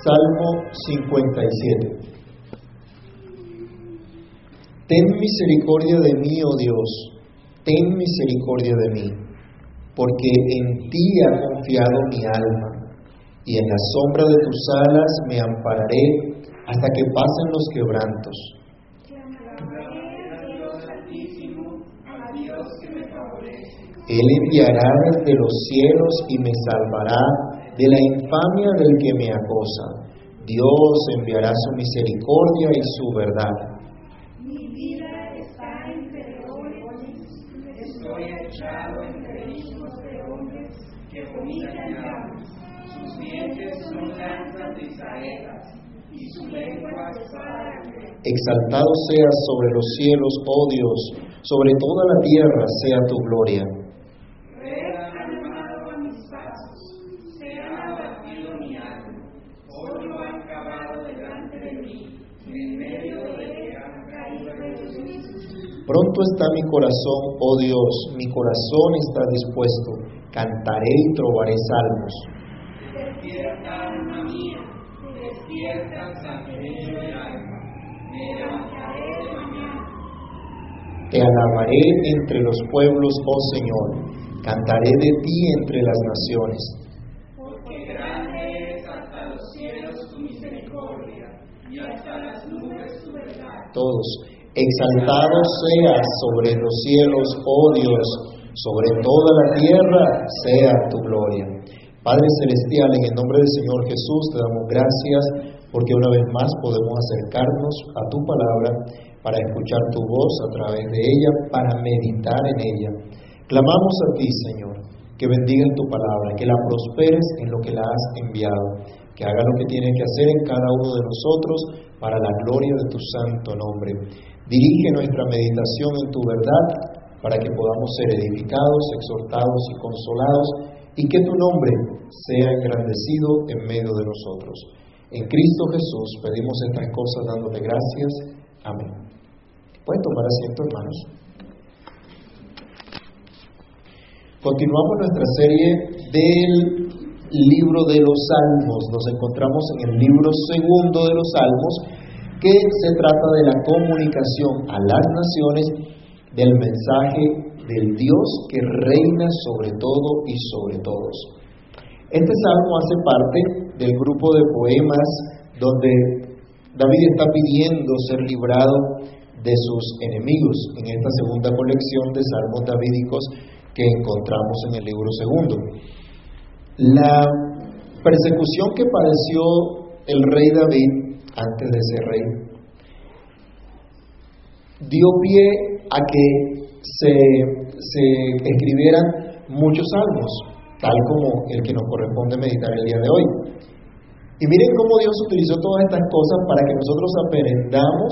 Salmo 57. Ten misericordia de mí, oh Dios, ten misericordia de mí, porque en ti ha confiado mi alma, y en la sombra de tus alas me ampararé hasta que pasen los quebrantos. Él enviará desde los cielos y me salvará de la infamia del que me acosa. Dios enviará su misericordia y su verdad. Mi vida está entre leones, estoy echado entre hijos de hombres que vomitan llamas. Sus dientes son lanzas de saetas y su lengua espada. Exaltado seas sobre los cielos, oh Dios, sobre toda la tierra sea tu gloria. Pronto está mi corazón, oh Dios, mi corazón está dispuesto, cantaré y trovaré salmos. Despierta, alma mía, despierta, alma, me levantaré de mañana. Te alabaré entre los pueblos, oh Señor, cantaré de ti entre las naciones. Porque grande es hasta los cielos tu misericordia y hasta las nubes tu verdad. Todos, exaltado seas sobre los cielos, oh Dios, sobre toda la tierra sea tu gloria. Padre Celestial, en el nombre del Señor Jesús te damos gracias porque una vez más podemos acercarnos a tu palabra para escuchar tu voz a través de ella, para meditar en ella. Clamamos a ti, Señor, que bendigas tu palabra, que la prosperes en lo que la has enviado, que haga lo que tiene que hacer en cada uno de nosotros para la gloria de tu santo nombre. Dirige nuestra meditación en tu verdad para que podamos ser edificados, exhortados y consolados y que tu nombre sea engrandecido en medio de nosotros. En Cristo Jesús pedimos estas cosas dándote gracias. Amén. Pueden tomar asiento, hermanos. Continuamos nuestra serie del libro de los Salmos. Nos encontramos en el libro segundo de los Salmos, que se trata de la comunicación a las naciones del mensaje del Dios que reina sobre todo y sobre todos. Este salmo hace parte del grupo de poemas donde David está pidiendo ser librado de sus enemigos en esta segunda colección de salmos davídicos que encontramos en el libro segundo. La persecución que padeció el rey David antes de ser rey dio pie a que se, se escribieran muchos salmos, tal como el que nos corresponde meditar el día de hoy. Y miren cómo Dios utilizó todas estas cosas para que nosotros aprendamos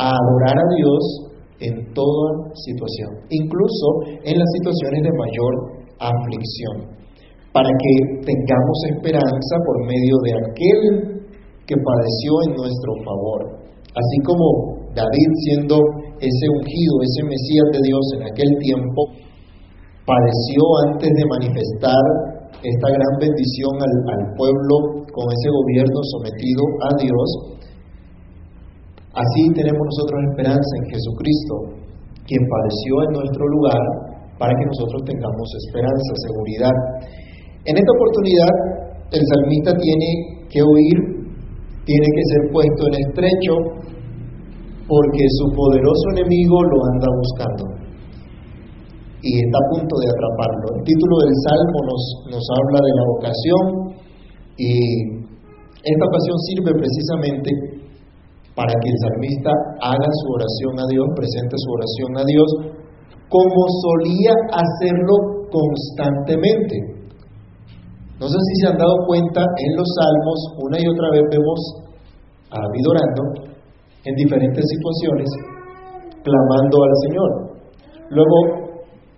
a adorar a Dios en toda situación, incluso en las situaciones de mayor aflicción, para que tengamos esperanza por medio de aquel que padeció en nuestro favor. Así como David siendo ese ungido, ese Mesías de Dios en aquel tiempo, padeció antes de manifestar esta gran bendición al, pueblo con ese gobierno sometido a Dios, Así tenemos nosotros esperanza en Jesucristo, quien padeció en nuestro lugar para que nosotros tengamos esperanza, seguridad. En esta oportunidad, el salmista tiene que huir, tiene que ser puesto en estrecho, porque su poderoso enemigo lo anda buscando y está a punto de atraparlo. El título del salmo nos, nos habla de la ocasión y esta ocasión sirve precisamente para que el salmista haga su oración a Dios, presente su oración a Dios, como solía hacerlo constantemente. No sé si se han dado cuenta, en los salmos una y otra vez vemos a David orando en diferentes situaciones, clamando al Señor. Luego,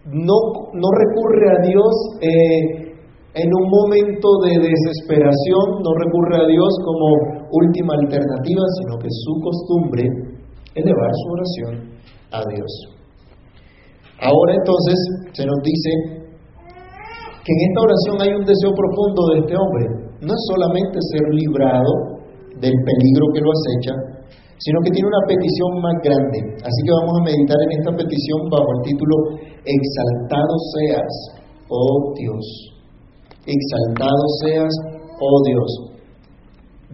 no, no recurre a Dios eh, en un momento de desesperación, no recurre a Dios como última alternativa, sino que su costumbre es elevar su oración a Dios. Ahora entonces se nos dice que en esta oración hay un deseo profundo de este hombre. no es solamente ser librado del peligro que lo acecha, sino que tiene una petición más grande. Así que vamos a meditar en esta petición bajo el título Exaltado seas, oh Dios. Exaltado seas, oh Dios.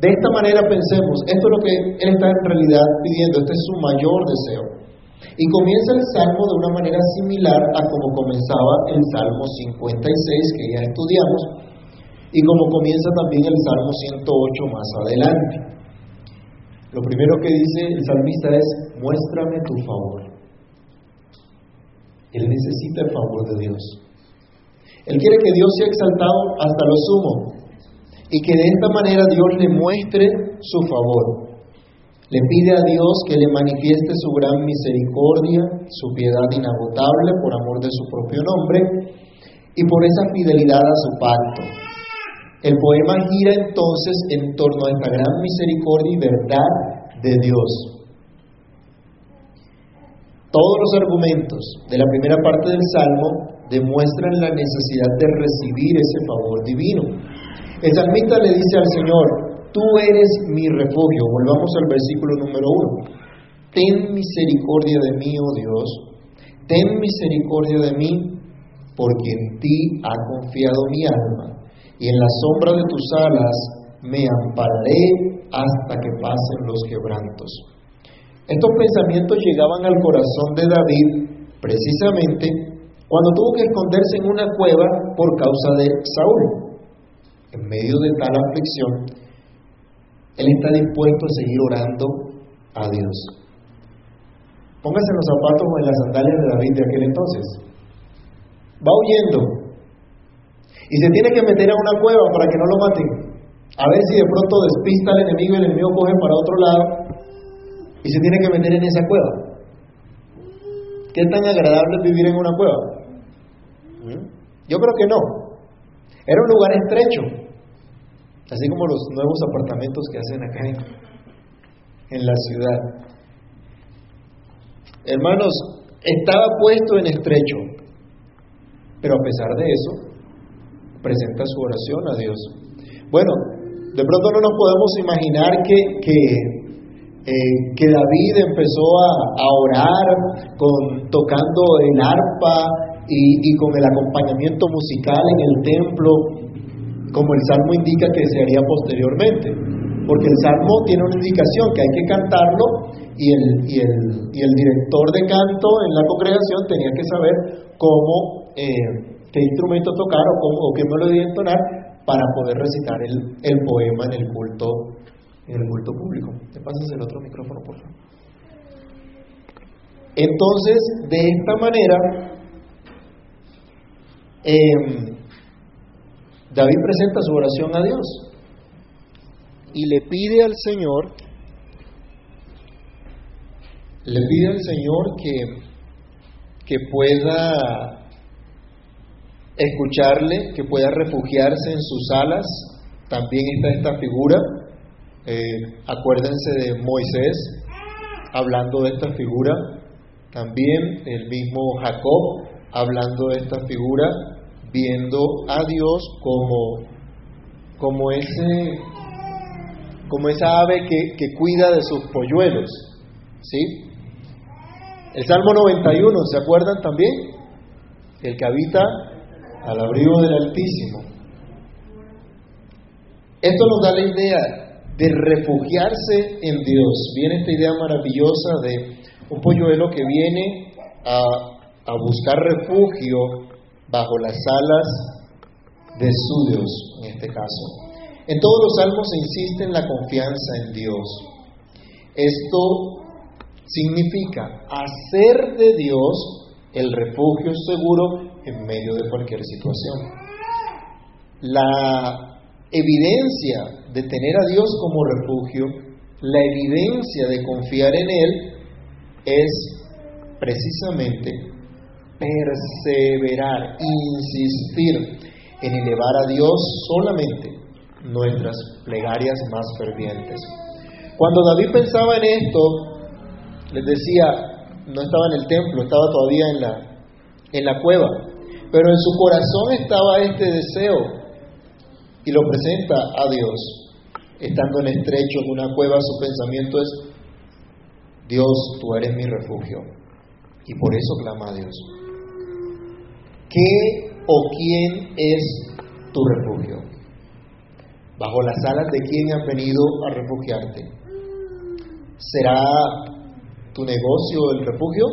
De esta manera pensemos, esto es lo que Él está en realidad pidiendo, este es su mayor deseo. Y comienza el Salmo de una manera similar a como comenzaba el Salmo 56 que ya estudiamos y como comienza también el Salmo 108 más adelante. Lo primero que dice el salmista es, muéstrame tu favor. Él necesita el favor de Dios. Él quiere que Dios sea exaltado hasta lo sumo y que de esta manera Dios le muestre su favor. Le pide a Dios que le manifieste su gran misericordia, su piedad inagotable por amor de su propio nombre y por esa fidelidad a su pacto. El poema gira entonces en torno a esta gran misericordia y verdad de Dios. Todos los argumentos de la primera parte del Salmo demuestran la necesidad de recibir ese favor divino. El salmista le dice al Señor, tú eres mi refugio. Volvamos al versículo número uno. Ten misericordia de mí, oh Dios, ten misericordia de mí, porque en ti ha confiado mi alma, y en la sombra de tus alas me ampararé hasta que pasen los quebrantos. Estos pensamientos llegaban al corazón de David precisamente cuando tuvo que esconderse en una cueva por causa de Saúl. En medio de tal aflicción, él está dispuesto a seguir orando a Dios. Póngase en los zapatos o en las sandalias de David de aquel entonces. Va huyendo y se tiene que meter a una cueva para que no lo maten. A ver si de pronto despista al enemigo y el enemigo coge para otro lado y se tiene que meter en esa cueva. ¿Qué tan agradable es vivir en una cueva? ¿Mm? Yo creo que no. Era un lugar estrecho, así como los nuevos apartamentos que hacen acá en, en la ciudad. Hermanos, estaba puesto en estrecho, pero a pesar de eso, presenta su oración a Dios. Bueno, de pronto no nos podemos imaginar que, que, eh, David empezó a, a, orar con, tocando el arpa y, y con el acompañamiento musical en el templo, como el Salmo indica que se haría posteriormente. Porque el Salmo tiene una indicación que hay que cantarlo y el, y el, y el director de canto en la congregación tenía que saber cómo, eh, qué instrumento tocar o, cómo, o qué melodía entonar para poder recitar el, el, poema en el culto en el culto público. ¿Te pasas el otro micrófono, por favor? Entonces, de esta manera, eh, David presenta su oración a Dios y le pide al Señor, le pide al Señor que, que pueda escucharle, que pueda refugiarse en sus alas. También está esta figura, eh, acuérdense de Moisés, hablando de esta figura, también el mismo Jacob, hablando de esta figura, viendo a Dios como, como, ese, como esa ave que, que cuida de sus polluelos. ¿sí? El Salmo 91, ¿se acuerdan también? El que habita al abrigo del Altísimo. Esto nos da la idea de refugiarse en Dios. Viene esta idea maravillosa de un polluelo que viene a, a buscar refugio bajo las alas de su Dios, en este caso. En todos los salmos se insiste en la confianza en Dios. Esto significa hacer de Dios el refugio seguro en medio de cualquier situación. La evidencia de tener a Dios como refugio, la evidencia de confiar en Él, es precisamente perseverar, insistir en elevar a Dios solamente nuestras plegarias más fervientes. Cuando David pensaba en esto, les decía, no estaba en el templo, estaba todavía en la, en la cueva, pero en su corazón estaba este deseo y lo presenta a Dios, estando en estrecho en una cueva, su pensamiento es, Dios, tú eres mi refugio. Y por eso clama a Dios. ¿Qué o quién es tu refugio? ¿Bajo las alas de quién has venido a refugiarte? ¿Será tu negocio el refugio?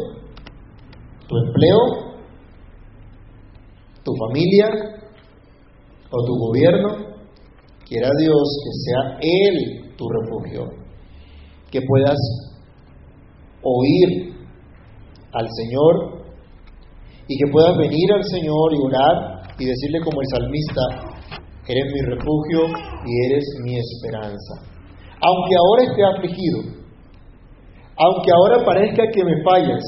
¿Tu empleo? ¿Tu familia? ¿O tu gobierno? Quiera Dios que sea Él tu refugio, que puedas oír al Señor y que puedas venir al Señor y orar y decirle como el salmista, eres mi refugio y eres mi esperanza. Aunque ahora esté afligido, aunque ahora parezca que me fallas,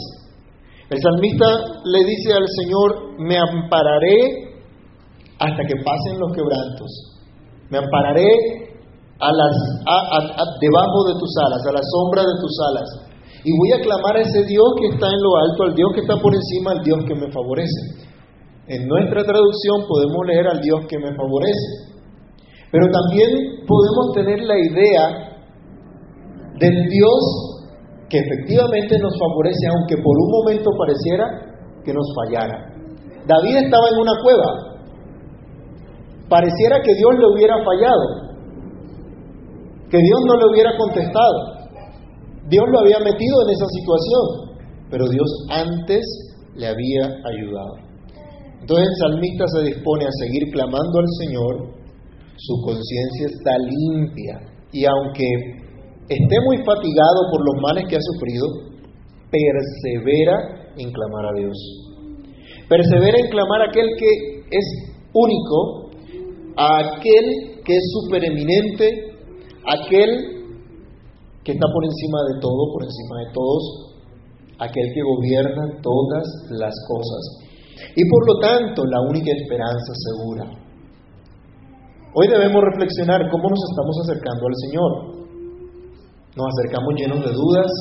el salmista le dice al Señor, me ampararé hasta que pasen los quebrantos, me ampararé a las, debajo de tus alas, a la sombra de tus alas, y voy a clamar a ese Dios que está en lo alto, al Dios que está por encima, al Dios que me favorece. En nuestra traducción podemos leer al Dios que me favorece. Pero también podemos tener la idea del Dios que efectivamente nos favorece, aunque por un momento pareciera que nos fallara. David estaba en una cueva. Pareciera que Dios le hubiera fallado, que Dios no le hubiera contestado. Dios lo había metido en esa situación, pero Dios antes le había ayudado. Entonces el salmista se dispone a seguir clamando al Señor, su conciencia está limpia y aunque esté muy fatigado por los males que ha sufrido, persevera en clamar a Dios. Persevera en clamar a aquel que es único, a aquel que es supereminente, aquel que está por encima de todo, por encima de todos, aquel que gobierna todas las cosas. Y por lo tanto, la única esperanza segura. Hoy debemos reflexionar cómo nos estamos acercando al Señor. ¿Nos acercamos llenos de dudas,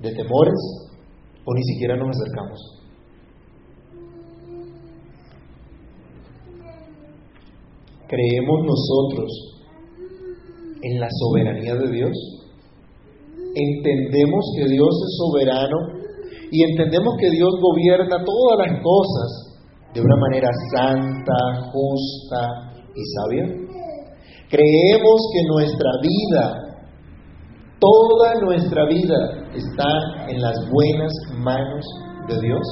de temores, o ni siquiera nos acercamos? ¿Creemos nosotros en la soberanía de Dios. Entendemos que Dios es soberano y entendemos que Dios gobierna todas las cosas de una manera santa, justa y sabia. Creemos que nuestra vida, toda nuestra vida está en las buenas manos de Dios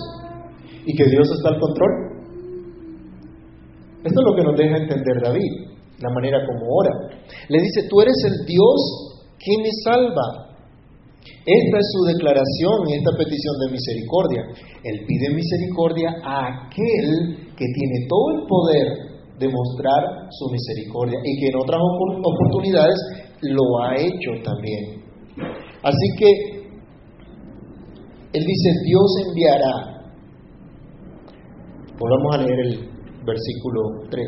y que Dios está al control. Esto es lo que nos deja entender David la manera como ora. Le dice, tú eres el Dios que me salva. Esta es su declaración y esta petición de misericordia. Él pide misericordia a aquel que tiene todo el poder de mostrar su misericordia y que en otras oportunidades lo ha hecho también. Así que él dice, Dios enviará. Volvamos a leer el versículo 3.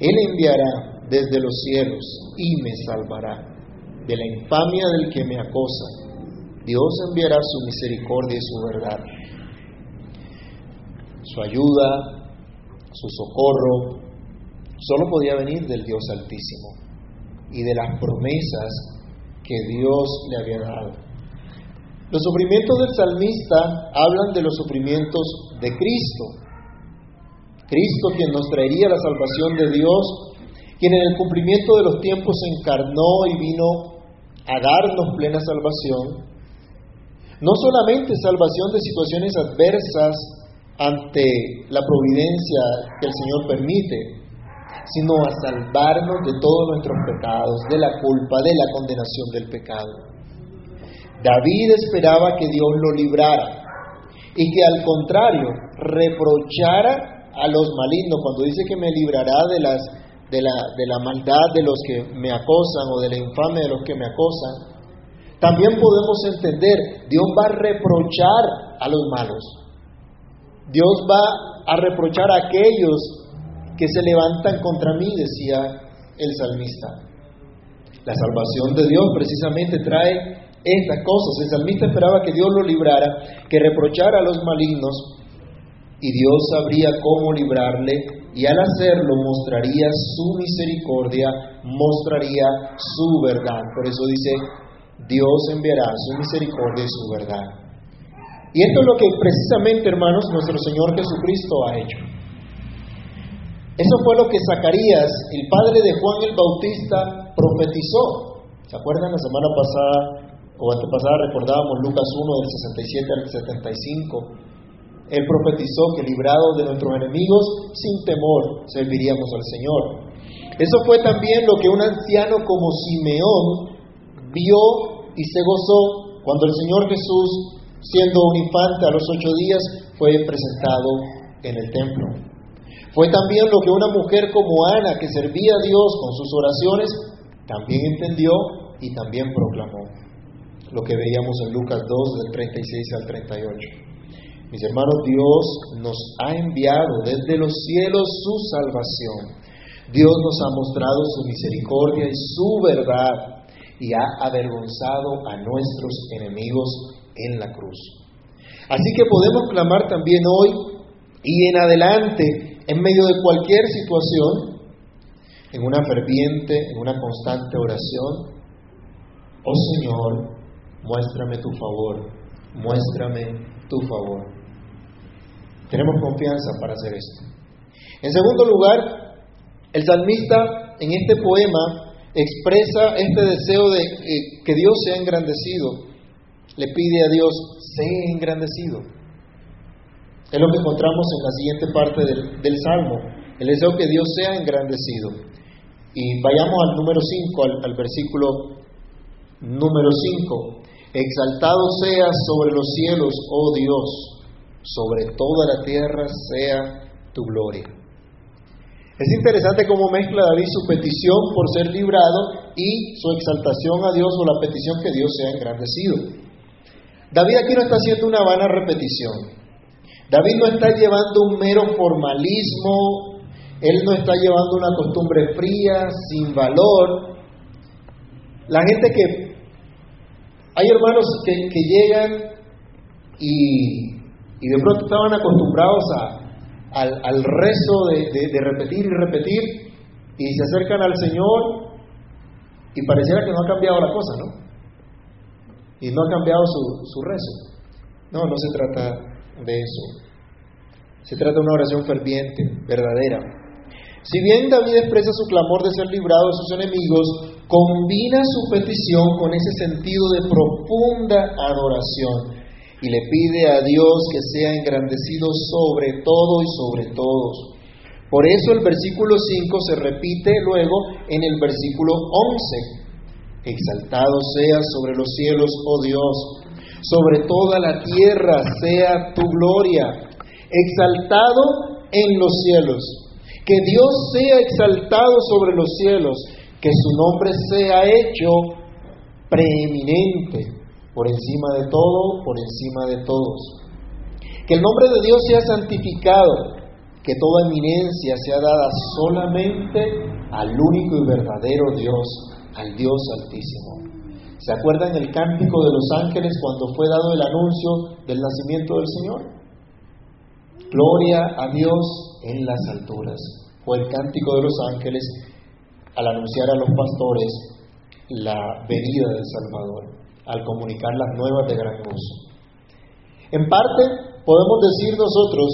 Él enviará desde los cielos y me salvará de la infamia del que me acosa. Dios enviará su misericordia y su verdad, su ayuda, su socorro. Solo podía venir del Dios Altísimo y de las promesas que Dios le había dado. Los sufrimientos del salmista hablan de los sufrimientos de Cristo, Cristo quien nos traería la salvación de Dios, quien en el cumplimiento de los tiempos se encarnó y vino a darnos plena salvación, no solamente salvación de situaciones adversas ante la providencia que el Señor permite, sino a salvarnos de todos nuestros pecados, de la culpa, de la condenación del pecado. David esperaba que Dios lo librara y que al contrario reprochara a los malignos, cuando dice que me librará de, las, de, la, maldad de los que me acosan o de la infame de los que me acosan, también podemos entender, Dios va a reprochar a los malos. Dios va a reprochar a aquellos que se levantan contra mí, decía el salmista. La salvación de Dios precisamente trae estas cosas. El salmista esperaba que Dios lo librara, que reprochara a los malignos y Dios sabría cómo librarle y al hacerlo mostraría su misericordia, mostraría su verdad. Por eso dice, Dios enviará su misericordia y su verdad. Y esto es lo que precisamente, hermanos, nuestro Señor Jesucristo ha hecho. Eso fue lo que Zacarías, el padre de Juan el Bautista, profetizó. ¿Se acuerdan la semana pasada o antepasada recordábamos Lucas 1 del 67 al 75? Él profetizó que librados de nuestros enemigos, sin temor, serviríamos al Señor. Eso fue también lo que un anciano como Simeón vio y se gozó cuando el Señor Jesús, siendo un infante a los ocho días, fue presentado en el templo. Fue también lo que una mujer como Ana, que servía a Dios con sus oraciones, también entendió y también proclamó. Lo que veíamos en Lucas 2 del 36 al 38. Mis hermanos, Dios nos ha enviado desde los cielos su salvación. Dios nos ha mostrado su misericordia y su verdad y ha avergonzado a nuestros enemigos en la cruz. Así que podemos clamar también hoy y en adelante, en medio de cualquier situación, en una ferviente, en una constante oración, oh Señor, muéstrame tu favor, muéstrame tu favor. Tenemos confianza para hacer esto. En segundo lugar, el salmista en este poema expresa este deseo de que Dios sea engrandecido. Le pide a Dios, sea engrandecido. Es lo que encontramos en la siguiente parte del, Salmo, el deseo que Dios sea engrandecido. Y vayamos al número 5, al, al versículo número 5. Exaltado sea sobre los cielos, oh Dios sobre toda la tierra sea tu gloria. Es interesante cómo mezcla David su petición por ser librado y su exaltación a Dios o la petición que Dios sea engrandecido. David aquí no está haciendo una vana repetición. David no está llevando un mero formalismo, él no está llevando una costumbre fría, sin valor. La gente que... Hay hermanos que, llegan y de pronto estaban acostumbrados al, rezo de, repetir y repetir y se acercan al Señor y pareciera que no ha cambiado la cosa, ¿no? Y no ha cambiado su, su rezo. No, no se trata de eso. Se trata de una oración ferviente, verdadera. Si bien David expresa su clamor de ser librado de sus enemigos, combina su petición con ese sentido de profunda adoración y le pide a Dios que sea engrandecido sobre todo y sobre todos. Por eso el versículo 5 se repite luego en el versículo 11. Exaltado sea sobre los cielos, oh Dios, sobre toda la tierra sea tu gloria. Exaltado en los cielos. Que Dios sea exaltado sobre los cielos, que su nombre sea hecho preeminente por encima de todo, por encima de todos. Que el nombre de Dios sea santificado, que toda eminencia sea dada solamente al único y verdadero Dios, al Dios altísimo. ¿Se acuerdan el cántico de los ángeles cuando fue dado el anuncio del nacimiento del Señor? Gloria a Dios en las alturas. Fue el cántico de los ángeles al anunciar a los pastores la venida del Salvador al comunicar las nuevas de gran gozo. En parte, podemos decir nosotros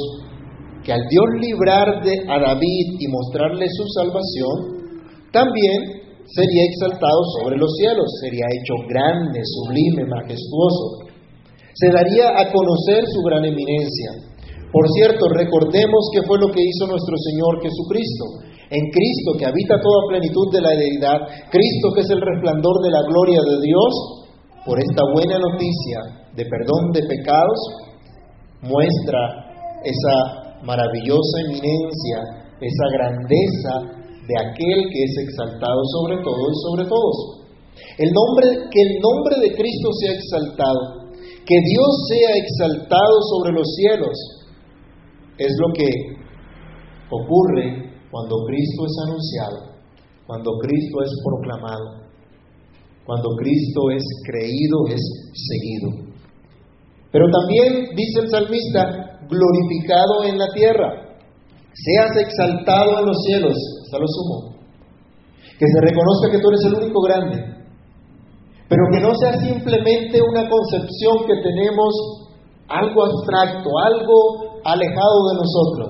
que al Dios librar de, a David y mostrarle su salvación, también sería exaltado sobre los cielos, sería hecho grande, sublime, majestuoso. Se daría a conocer su gran eminencia. Por cierto, recordemos que fue lo que hizo nuestro Señor Jesucristo. En Cristo, que habita toda plenitud de la deidad, Cristo que es el resplandor de la gloria de Dios, por esta buena noticia de perdón de pecados, muestra esa maravillosa eminencia, esa grandeza de aquel que es exaltado sobre todo y sobre todos. El nombre, que el nombre de Cristo sea exaltado, que Dios sea exaltado sobre los cielos, es lo que ocurre cuando Cristo es anunciado, cuando Cristo es proclamado cuando Cristo es creído, es seguido. Pero también, dice el salmista, glorificado en la tierra. seas exaltado en los cielos, hasta lo sumo, que se reconozca que tú eres el único grande, pero que no sea simplemente una concepción que tenemos algo abstracto, algo alejado de nosotros,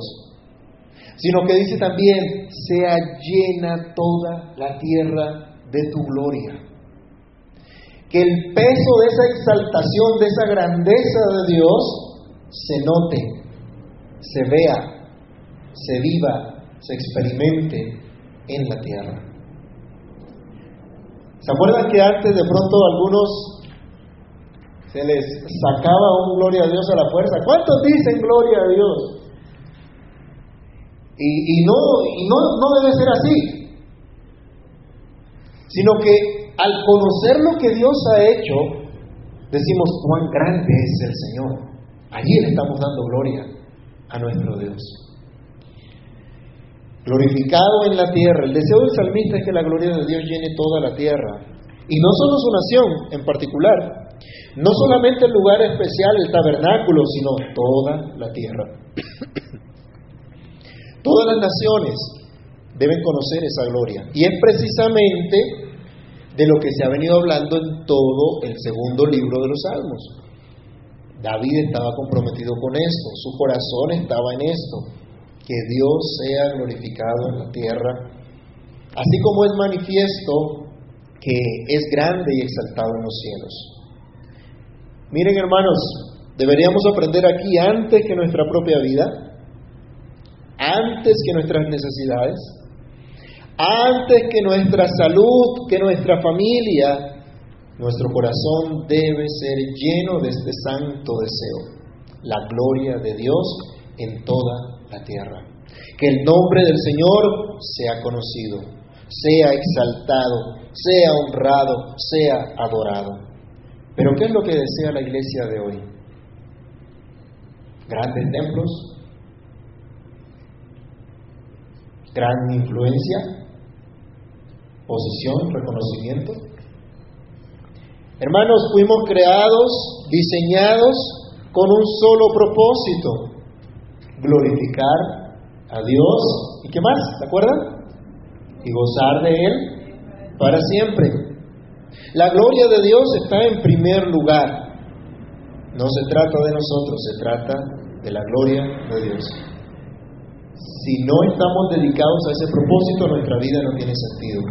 sino que dice también, sea llena toda la tierra de tu gloria. Que el peso de esa exaltación, de esa grandeza de Dios, se note, se vea, se viva, se experimente en la tierra. ¿Se acuerdan que antes de pronto algunos se les sacaba un gloria a Dios a la fuerza? ¿Cuántos dicen gloria a Dios? Y, no, y no, no debe ser así, sino que al conocer lo que Dios ha hecho, decimos cuán grande es el Señor. Allí le estamos dando gloria a nuestro Dios glorificado en la tierra. El deseo del salmista es que la gloria de Dios llene toda la tierra. Y no solo su nación en particular, no solamente el lugar especial, el tabernáculo, sino toda la tierra. Todas las naciones deben conocer esa gloria. Y es precisamente de lo que se ha venido hablando en todo el segundo libro de los Salmos. David estaba comprometido con esto, su corazón estaba en esto que Dios sea glorificado en la tierra, así como es manifiesto que es grande y exaltado en los cielos. Miren hermanos, deberíamos aprender aquí antes que nuestra propia vida, antes que nuestras necesidades, antes que nuestra salud, que nuestra familia, nuestro corazón debe ser lleno de este santo deseo, la gloria de Dios en toda la tierra. Que el nombre del Señor sea conocido, sea exaltado, sea honrado, sea adorado. Pero ¿qué es lo que desea la iglesia de hoy? Grandes templos, gran influencia, posición, reconocimiento. Hermanos, fuimos creados, diseñados con un solo propósito, glorificar a Dios y qué más, ¿se acuerdan? Y gozar de Él para siempre. La gloria de Dios está en primer lugar. No se trata de nosotros, se trata de la gloria de Dios. Si no estamos dedicados a ese propósito, nuestra vida no tiene sentido.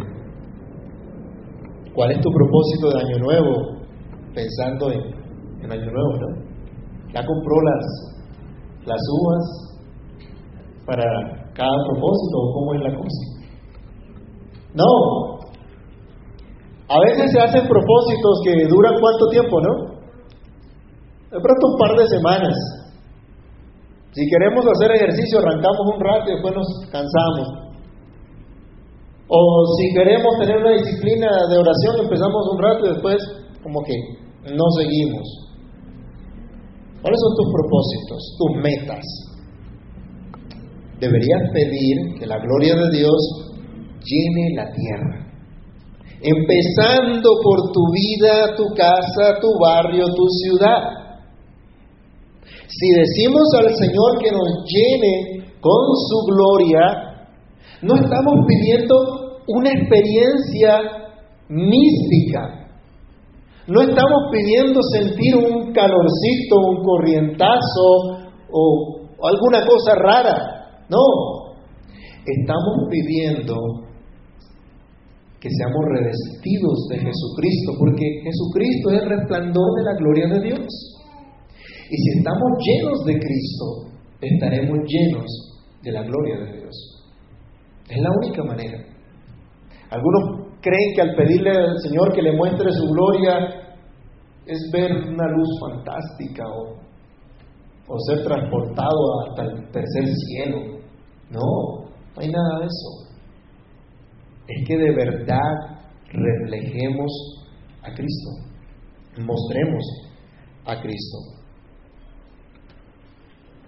¿Cuál es tu propósito de Año Nuevo? Pensando en, en Año Nuevo, ¿no? Ya compró las, las uvas, para cada propósito o cómo es la cosa. No. A veces se hacen propósitos que duran cuánto tiempo, ¿no? De pronto un par de semanas. Si queremos hacer ejercicio, arrancamos un rato y después nos cansamos. O si queremos tener una disciplina de oración, empezamos un rato y después como que no seguimos. ¿Cuáles son tus propósitos, tus metas? deberías pedir que la gloria de Dios llene la tierra. Empezando por tu vida, tu casa, tu barrio, tu ciudad. Si decimos al Señor que nos llene con su gloria, no estamos pidiendo una experiencia mística. No estamos pidiendo sentir un calorcito, un corrientazo o alguna cosa rara. No, estamos pidiendo que seamos revestidos de Jesucristo, porque Jesucristo es el resplandor de la gloria de Dios. Y si estamos llenos de Cristo, estaremos llenos de la gloria de Dios. Es la única manera. Algunos creen que al pedirle al Señor que le muestre su gloria es ver una luz fantástica o, o ser transportado hasta el tercer cielo. No, no hay nada de eso. Es que de verdad reflejemos a Cristo, mostremos a Cristo.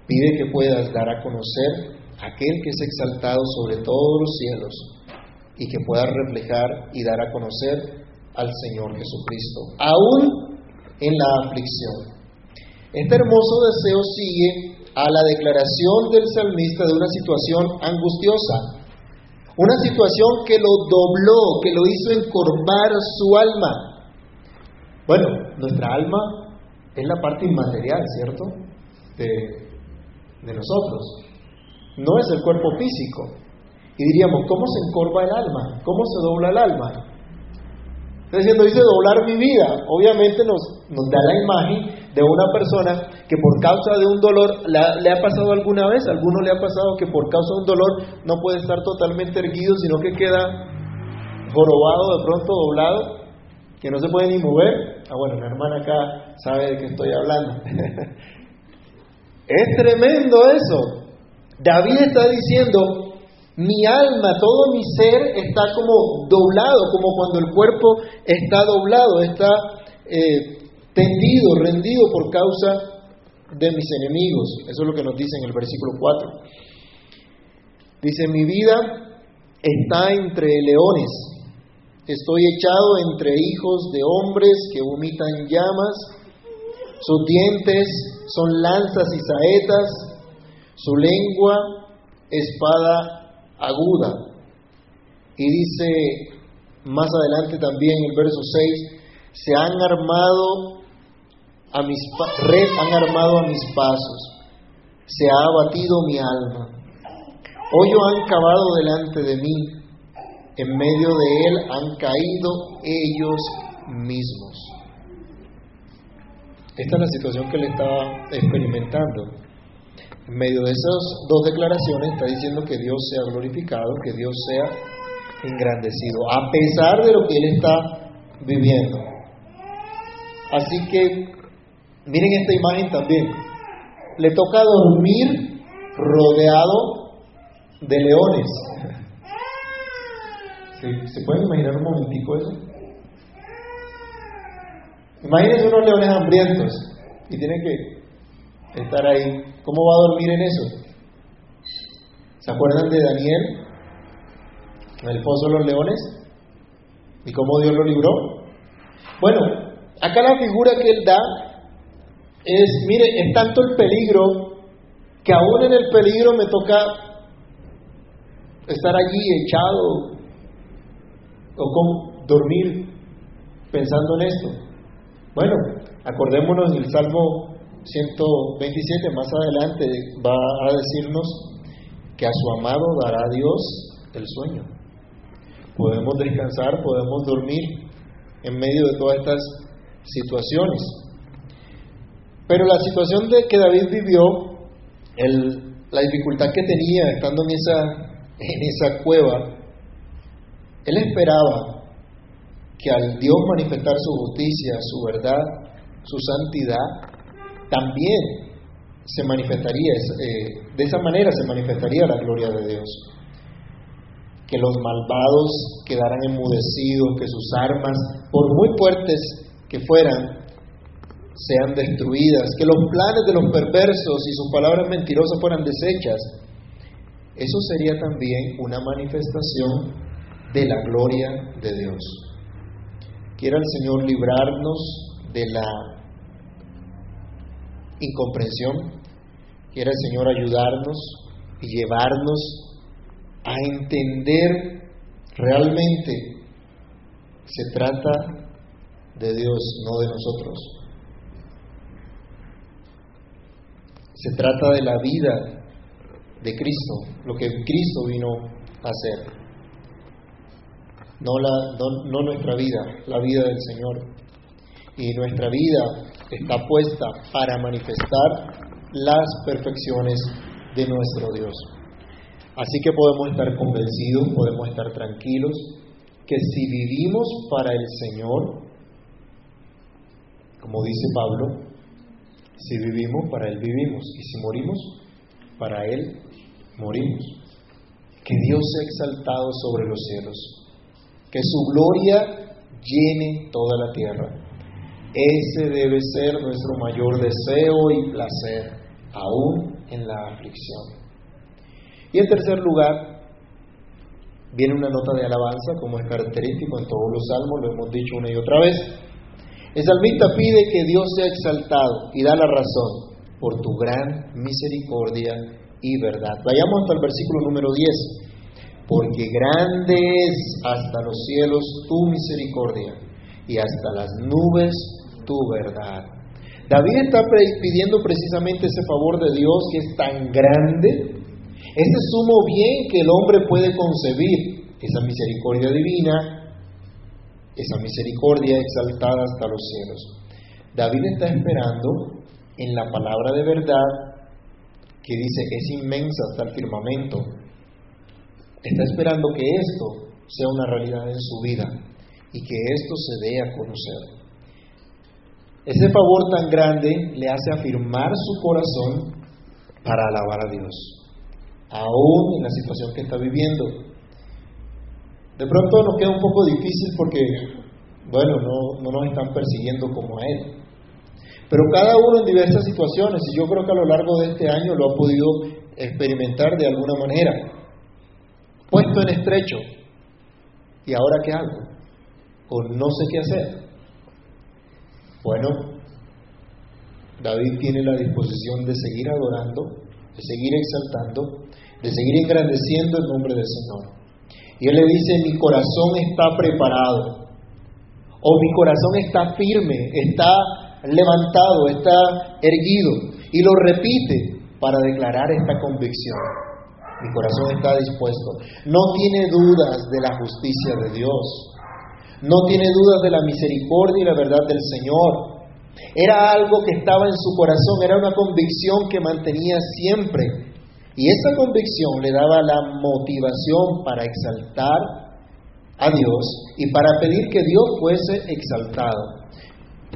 Pide que puedas dar a conocer aquel que es exaltado sobre todos los cielos y que puedas reflejar y dar a conocer al Señor Jesucristo, aún en la aflicción. Este hermoso deseo sigue a la declaración del salmista de una situación angustiosa, una situación que lo dobló, que lo hizo encorvar su alma. Bueno, nuestra alma es la parte inmaterial, ¿cierto? De, de nosotros. No es el cuerpo físico. Y diríamos, ¿cómo se encorva el alma? ¿Cómo se dobla el alma? Está diciendo, dice doblar mi vida. Obviamente nos, nos da la imagen de una persona que por causa de un dolor, ¿le ha pasado alguna vez? ¿A alguno le ha pasado que por causa de un dolor no puede estar totalmente erguido, sino que queda jorobado, de pronto doblado, que no se puede ni mover? Ah, bueno, la hermana acá sabe de qué estoy hablando. es tremendo eso. David está diciendo, mi alma, todo mi ser está como doblado, como cuando el cuerpo está doblado, está eh, tendido, rendido por causa de mis enemigos. Eso es lo que nos dice en el versículo 4. Dice, mi vida está entre leones, estoy echado entre hijos de hombres que vomitan llamas, sus dientes son lanzas y saetas, su lengua espada aguda. Y dice más adelante también el verso 6, se han armado a mis red han armado a mis pasos, se ha abatido mi alma. Hoyo han cavado delante de mí, en medio de él han caído ellos mismos. Esta es la situación que él estaba experimentando. En medio de esas dos declaraciones está diciendo que Dios sea glorificado, que Dios sea engrandecido, a pesar de lo que él está viviendo. Así que Miren esta imagen también. Le toca dormir rodeado de leones. ¿Se, pueden imaginar un momentico eso? Imagínense unos leones hambrientos y tiene que estar ahí. ¿Cómo va a dormir en eso? ¿Se acuerdan de Daniel? En el pozo de los leones. ¿Y cómo Dios lo libró? Bueno, acá la figura que él da es, mire, es tanto el peligro que aún en el peligro me toca estar allí echado o con, dormir pensando en esto. Bueno, acordémonos del Salmo 127, más adelante va a decirnos que a su amado dará Dios el sueño. Podemos descansar, podemos dormir en medio de todas estas situaciones. Pero la situación de que David vivió, la dificultad que tenía estando en esa, en esa cueva, él esperaba que al Dios manifestar su justicia, su verdad, su santidad, también se manifestaría, eh, de esa manera se manifestaría la gloria de Dios. Que los malvados quedaran enmudecidos, que sus armas, por muy fuertes que fueran, sean destruidas, que los planes de los perversos y sus palabras mentirosas fueran deshechas. Eso sería también una manifestación de la gloria de Dios. Quiera el Señor librarnos de la incomprensión, quiera el Señor ayudarnos y llevarnos a entender realmente se trata de Dios, no de nosotros. Se trata de la vida de Cristo, lo que Cristo vino a hacer. No, la, no, nuestra vida, la vida del Señor. Y nuestra vida está puesta para manifestar las perfecciones de nuestro Dios. Así que podemos estar convencidos, podemos estar tranquilos, que si vivimos para el Señor, como dice Pablo, si vivimos, para Él vivimos. Y si morimos, para Él morimos. Que Dios sea exaltado sobre los cielos. Que su gloria llene toda la tierra. Ese debe ser nuestro mayor deseo y placer, aún en la aflicción. Y en tercer lugar, viene una nota de alabanza, como es característico en todos los salmos, lo hemos dicho una y otra vez. El salmista pide que Dios sea exaltado y da la razón. por tu gran misericordia y verdad. Vayamos hasta el versículo número 10. Porque grande es hasta los cielos tu misericordia y hasta las nubes tu verdad. David está pidiendo precisamente ese favor de Dios que es tan grande, ese sumo bien que el hombre puede concebir, esa misericordia divina, esa misericordia exaltada hasta los cielos. David está esperando en la palabra de verdad que dice es inmensa hasta el firmamento. Está esperando que esto sea una realidad en su vida y que esto se dé a conocer. Ese favor tan grande le hace afirmar su corazón para alabar a Dios, aún en la situación que está viviendo. De pronto nos queda un poco difícil porque, bueno, no, no nos están persiguiendo como a Él. Pero cada uno en diversas situaciones, y yo creo que a lo largo de este año lo ha podido experimentar de alguna manera. Puesto en estrecho, ¿y ahora qué hago? O no sé qué hacer. Bueno, David tiene la disposición de seguir adorando, de seguir exaltando, de seguir engrandeciendo el nombre del Señor. Y él le dice, mi corazón está preparado, o mi corazón está firme, está levantado, está erguido, y lo repite para declarar esta convicción. Mi corazón está dispuesto. No tiene dudas de la justicia de Dios. No tiene dudas de la misericordia y la verdad del Señor. Era algo que estaba en su corazón, era una convicción que mantenía siempre. Y esa convicción le daba la motivación para exaltar a Dios y para pedir que Dios fuese exaltado.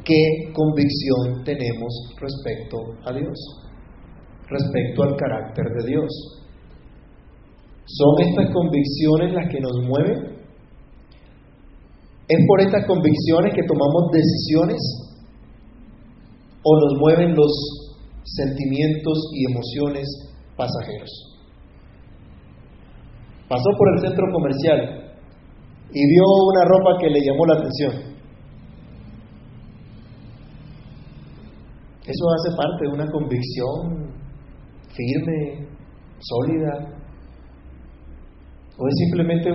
¿Qué convicción tenemos respecto a Dios? Respecto al carácter de Dios. ¿Son estas convicciones las que nos mueven? ¿Es por estas convicciones que tomamos decisiones o nos mueven los sentimientos y emociones pasajeros? Pasó por el centro comercial y vio una ropa que le llamó la atención. Eso hace parte de una convicción firme, sólida, o es simplemente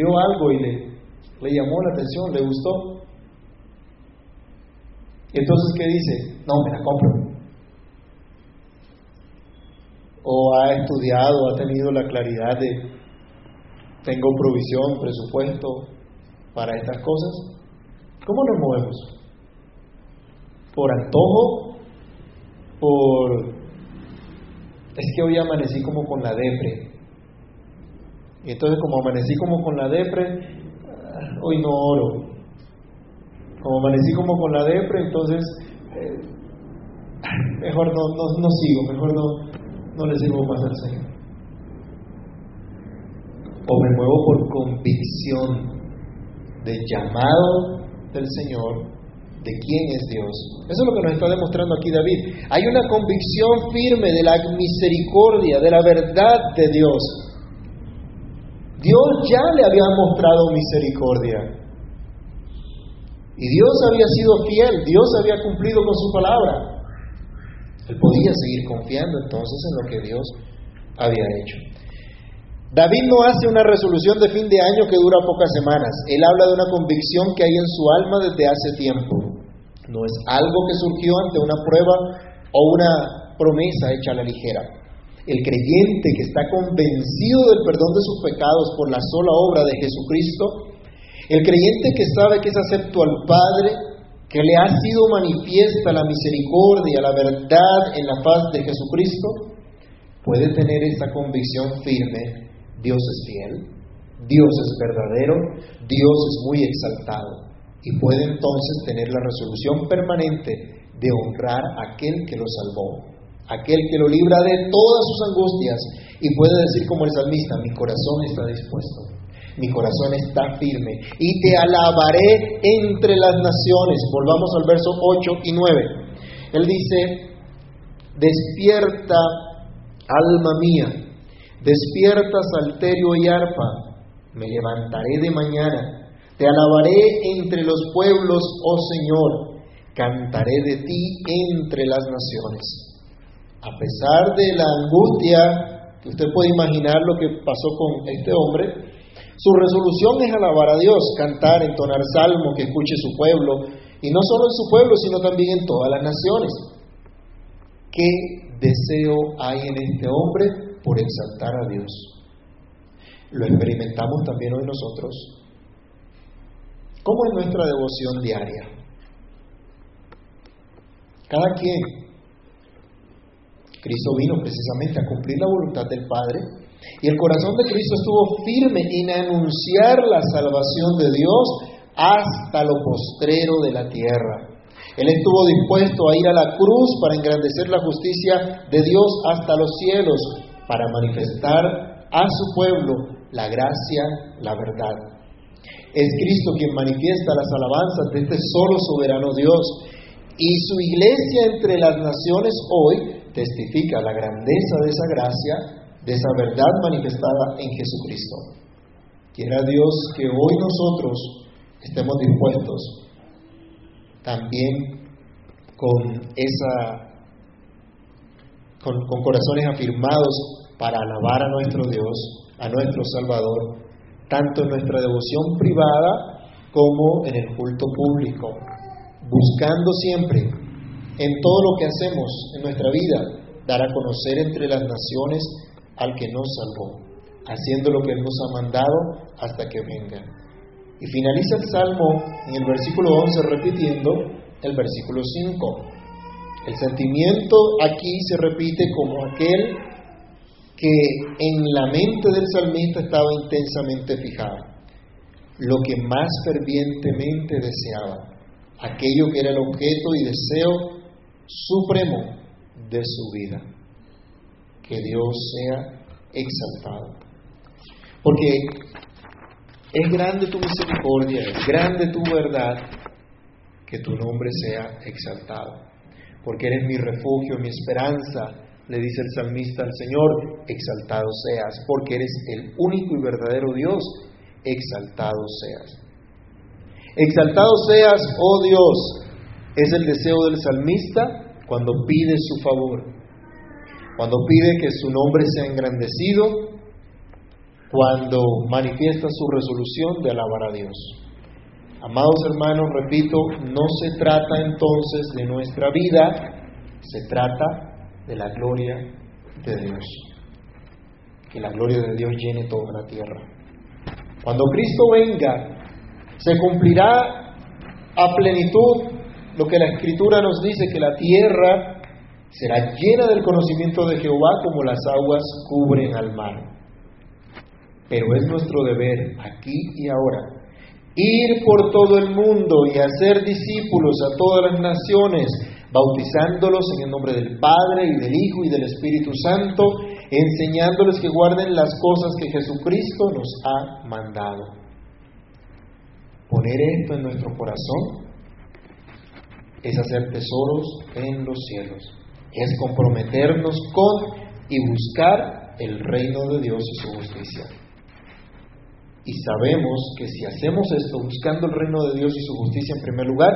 vio algo y le, llamó la atención, le gustó. Entonces, ¿qué dice? No, me la compro. O ha estudiado, ha tenido la claridad de, tengo provisión, presupuesto para estas cosas. ¿Cómo nos movemos? ¿Por antojo? ¿Por... Es que hoy amanecí como con la depre. Y entonces como amanecí como con la depre, ah, hoy no oro. Como amanecí como con la depre, entonces eh, mejor no, no, sigo, mejor no, no le sigo más al Señor. O me muevo por convicción del llamado del Señor, de quién es Dios. Eso es lo que nos está demostrando aquí David. Hay una convicción firme de la misericordia, de la verdad de Dios. Dios ya le había mostrado misericordia. Y Dios había sido fiel, Dios había cumplido con su palabra. Él podía seguir confiando entonces en lo que Dios había hecho. David no hace una resolución de fin de año que dura pocas semanas. Él habla de una convicción que hay en su alma desde hace tiempo. No es algo que surgió ante una prueba o una promesa hecha a la ligera. El creyente que está convencido del perdón de sus pecados por la sola obra de Jesucristo, el creyente que sabe que es acepto al Padre, que le ha sido manifiesta la misericordia, la verdad en la paz de Jesucristo, puede tener esa convicción firme, Dios es fiel, Dios es verdadero, Dios es muy exaltado. Y puede entonces tener la resolución permanente de honrar a aquel que lo salvó aquel que lo libra de todas sus angustias y puede decir como el salmista, mi corazón está dispuesto, mi corazón está firme y te alabaré entre las naciones. Volvamos al verso 8 y 9. Él dice, despierta alma mía, despierta salterio y arpa, me levantaré de mañana, te alabaré entre los pueblos, oh Señor, cantaré de ti entre las naciones. A pesar de la angustia, que usted puede imaginar lo que pasó con este hombre, su resolución es alabar a Dios, cantar, entonar salmo, que escuche su pueblo, y no solo en su pueblo, sino también en todas las naciones. ¿Qué deseo hay en este hombre por exaltar a Dios? Lo experimentamos también hoy nosotros. ¿Cómo es nuestra devoción diaria? Cada quien. Cristo vino precisamente a cumplir la voluntad del Padre y el corazón de Cristo estuvo firme en anunciar la salvación de Dios hasta lo postrero de la tierra. Él estuvo dispuesto a ir a la cruz para engrandecer la justicia de Dios hasta los cielos, para manifestar a su pueblo la gracia, la verdad. Es Cristo quien manifiesta las alabanzas de este solo soberano Dios y su iglesia entre las naciones hoy testifica la grandeza de esa gracia, de esa verdad manifestada en Jesucristo. Quiera Dios que hoy nosotros estemos dispuestos también con esa con, corazones afirmados para alabar a nuestro Dios, a nuestro Salvador, tanto en nuestra devoción privada como en el culto público buscando siempre en todo lo que hacemos en nuestra vida, dar a conocer entre las naciones al que nos salvó, haciendo lo que nos ha mandado hasta que venga. Y finaliza el Salmo en el versículo 11 repitiendo el versículo 5. El sentimiento aquí se repite como aquel que en la mente del salmista estaba intensamente fijado, lo que más fervientemente deseaba aquello que era el objeto y deseo supremo de su vida. Que Dios sea exaltado. Porque es grande tu misericordia, es grande tu verdad, que tu nombre sea exaltado. Porque eres mi refugio, mi esperanza, le dice el salmista al Señor, exaltado seas, porque eres el único y verdadero Dios, exaltado seas. Exaltado seas, oh Dios, es el deseo del salmista cuando pide su favor, cuando pide que su nombre sea engrandecido, cuando manifiesta su resolución de alabar a Dios. Amados hermanos, repito, no se trata entonces de nuestra vida, se trata de la gloria de Dios. Que la gloria de Dios llene toda la tierra. Cuando Cristo venga, se cumplirá a plenitud lo que la Escritura nos dice, que la tierra será llena del conocimiento de Jehová como las aguas cubren al mar. Pero es nuestro deber, aquí y ahora, ir por todo el mundo y hacer discípulos a todas las naciones, bautizándolos en el nombre del Padre y del Hijo y del Espíritu Santo, enseñándoles que guarden las cosas que Jesucristo nos ha mandado. Poner esto en nuestro corazón es hacer tesoros en los cielos, es comprometernos con y buscar el reino de Dios y su justicia. Y sabemos que si hacemos esto buscando el reino de Dios y su justicia en primer lugar,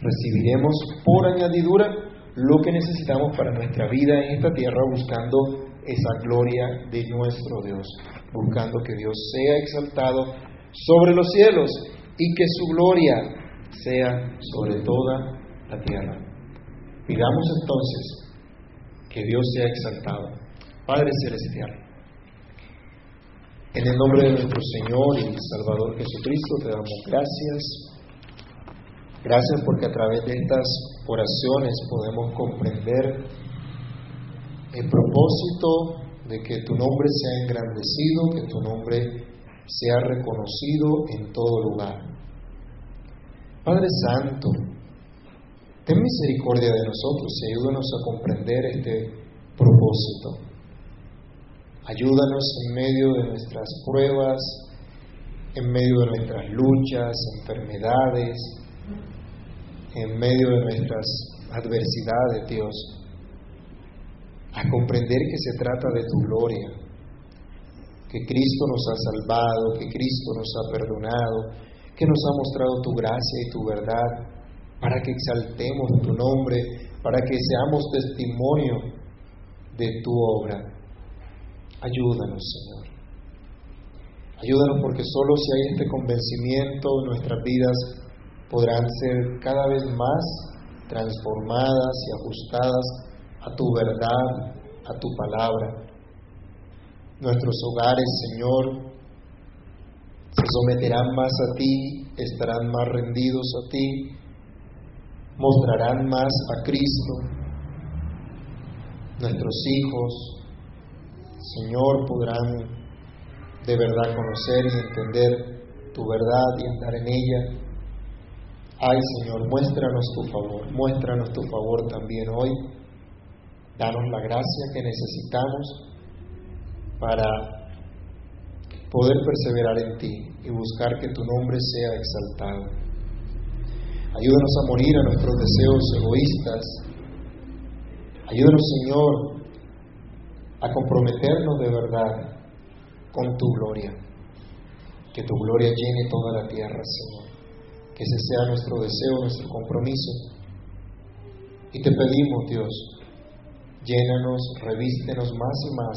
recibiremos por añadidura lo que necesitamos para nuestra vida en esta tierra, buscando esa gloria de nuestro Dios, buscando que Dios sea exaltado sobre los cielos y que su gloria sea sobre toda la tierra. Pidamos entonces que Dios sea exaltado. Padre Celestial, en el nombre de nuestro Señor y Salvador Jesucristo te damos gracias. Gracias porque a través de estas oraciones podemos comprender el propósito de que tu nombre sea engrandecido, que tu nombre sea reconocido en todo lugar. Padre Santo, ten misericordia de nosotros y ayúdanos a comprender este propósito. Ayúdanos en medio de nuestras pruebas, en medio de nuestras luchas, enfermedades, en medio de nuestras adversidades, Dios, a comprender que se trata de tu gloria, que Cristo nos ha salvado, que Cristo nos ha perdonado, que nos ha mostrado tu gracia y tu verdad, para que exaltemos tu nombre, para que seamos testimonio de tu obra. Ayúdanos, Señor. Ayúdanos porque solo si hay este convencimiento, nuestras vidas podrán ser cada vez más transformadas y ajustadas a tu verdad, a tu palabra. Nuestros hogares, Señor, se someterán más a ti, estarán más rendidos a ti, mostrarán más a Cristo. Nuestros hijos, Señor, podrán de verdad conocer y entender tu verdad y andar en ella. Ay Señor, muéstranos tu favor, muéstranos tu favor también hoy. Danos la gracia que necesitamos para poder perseverar en ti y buscar que tu nombre sea exaltado. Ayúdanos a morir a nuestros deseos egoístas. Ayúdanos, Señor, a comprometernos de verdad con tu gloria. Que tu gloria llene toda la tierra, Señor. Que ese sea nuestro deseo, nuestro compromiso. Y te pedimos, Dios, llénanos, revístenos más y más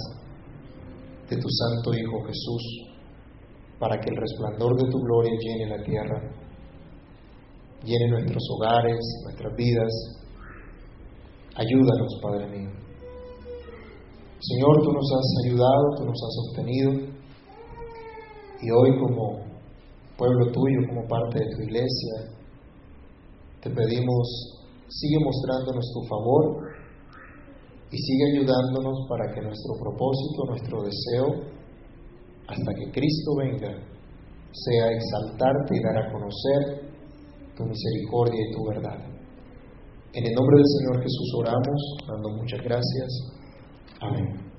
de tu Santo Hijo Jesús, para que el resplandor de tu gloria llene la tierra, llene nuestros hogares, nuestras vidas. Ayúdanos, Padre mío. Señor, tú nos has ayudado, tú nos has sostenido, y hoy como pueblo tuyo, como parte de tu iglesia, te pedimos, sigue mostrándonos tu favor y sigue ayudándonos para que nuestro propósito, nuestro deseo, hasta que Cristo venga, sea exaltarte y dar a conocer tu misericordia y tu verdad. En el nombre del Señor Jesús oramos, dando muchas gracias. Amén.